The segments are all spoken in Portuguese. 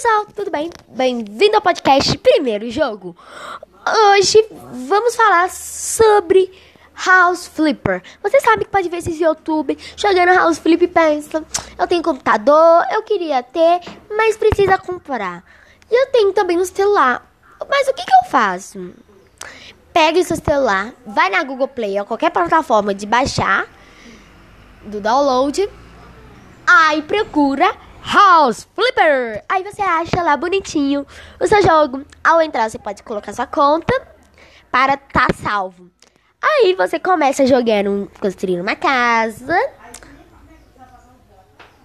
pessoal, tudo bem? Bem-vindo ao podcast Primeiro Jogo. Hoje vamos falar sobre House Flipper. Você sabe que pode ver esse YouTube jogando House Flipper e pensa: eu tenho computador, eu queria ter, mas precisa comprar. E eu tenho também no celular. Mas o que, que eu faço? Pega o seu celular, vai na Google Play ou qualquer plataforma de baixar, do download, aí procura House Flipper. Aí você acha lá bonitinho o seu jogo. Ao entrar, você pode colocar sua conta para estar tá salvo. Aí você começa jogando, construindo uma casa.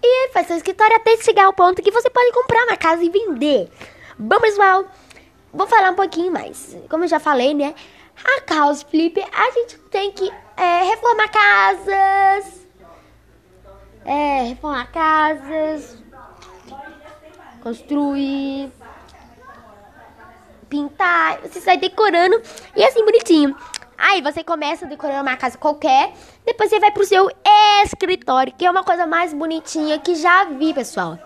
E faz sua escritório até chegar ao ponto que você pode comprar uma casa e vender. Bom, pessoal, vou falar um pouquinho mais. Como eu já falei, né? A House Flipper, a gente tem que é, reformar casas. É, reformar casas, construir, pintar, você sai decorando e assim bonitinho. Aí você começa decorando uma casa qualquer, depois você vai pro seu escritório, que é uma coisa mais bonitinha que já vi, pessoal.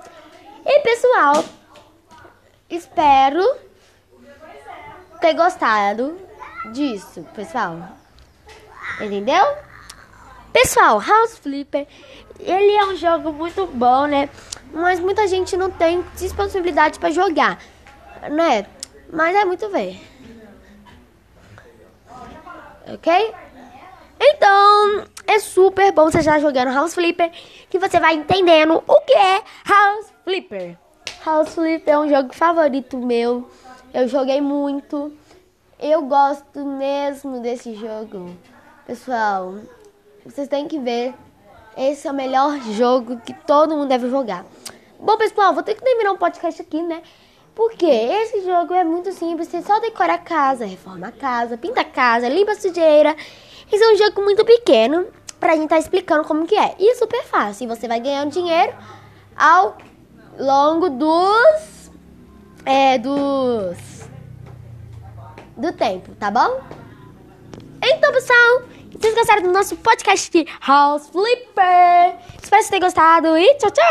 E pessoal, espero ter gostado disso, pessoal. Entendeu? Pessoal, House Flipper, ele é um jogo muito bom, né? Mas muita gente não tem disponibilidade para jogar, né? Mas é muito ver. Ok? Então, é super bom você já jogando House Flipper, que você vai entendendo o que é House Flipper. House Flipper é um jogo favorito meu. Eu joguei muito. Eu gosto mesmo desse jogo. Pessoal, vocês têm que ver. Esse é o melhor jogo que todo mundo deve jogar. Bom, pessoal, vou ter que terminar um podcast aqui, né? Porque esse jogo é muito simples. Você só decora a casa, reforma a casa, pinta a casa, limpa a sujeira. Esse é um jogo muito pequeno pra gente tá explicando como que é. E super fácil. E você vai ganhando dinheiro ao longo dos... É, dos... Do tempo, tá bom? Então, pessoal, vocês gostaram do nosso podcast House Flipper? Espero que vocês tenham gostado e tchau, tchau!